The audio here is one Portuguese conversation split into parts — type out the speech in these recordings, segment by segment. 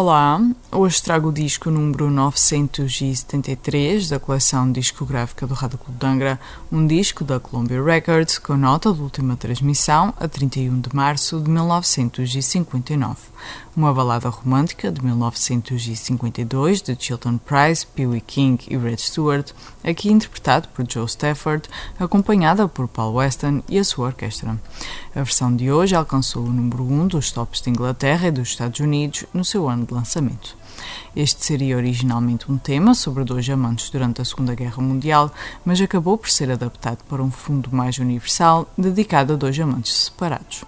Olá, hoje trago o disco número 973 da coleção discográfica do Rádio Clube de Angra, um disco da Columbia Records com nota de última transmissão a 31 de março de 1959. Uma balada romântica de 1952 de Chilton Price, Pee Wee King e Red Stewart, aqui interpretado por Joe Stafford, acompanhada por Paul Weston e a sua orquestra. A versão de hoje alcançou o número 1 dos tops de Inglaterra e dos Estados Unidos no seu ano lançamento. Este seria originalmente um tema sobre dois amantes durante a Segunda Guerra Mundial, mas acabou por ser adaptado para um fundo mais universal dedicado a dois amantes separados.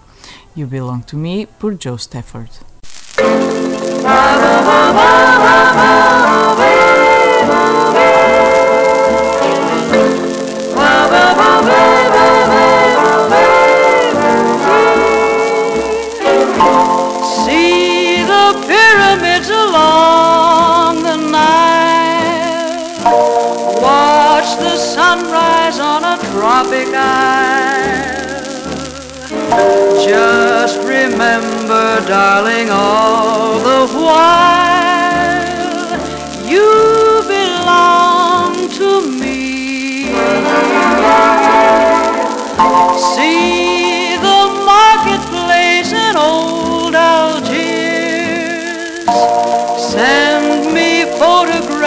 You Belong to Me por Joe Stafford. Along the Nile. Watch the sunrise on a tropic isle. Just remember, darling, all the while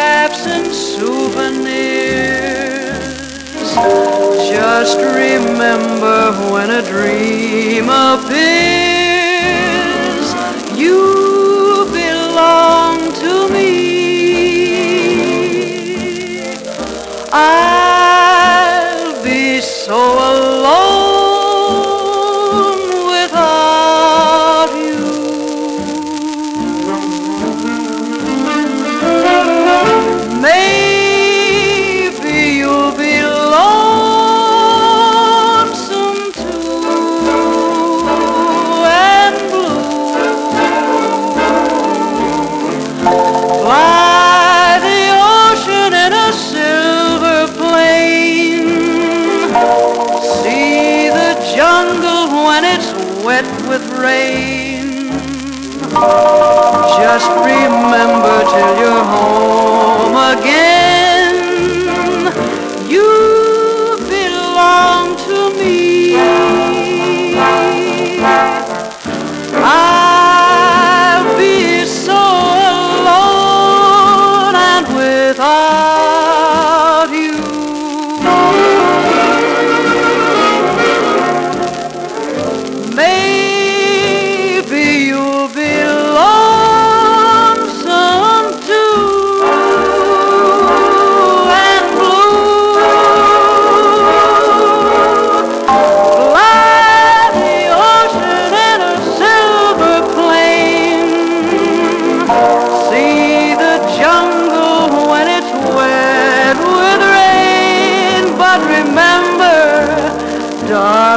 photographs and souvenirs. Just remember when a dream appears, you belong to me. I'll be so alone wet with rain. Just remember till you're home again.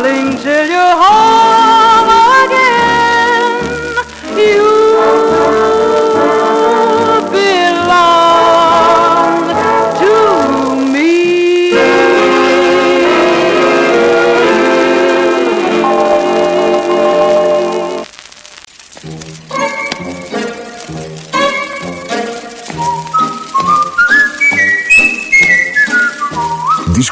Darling, till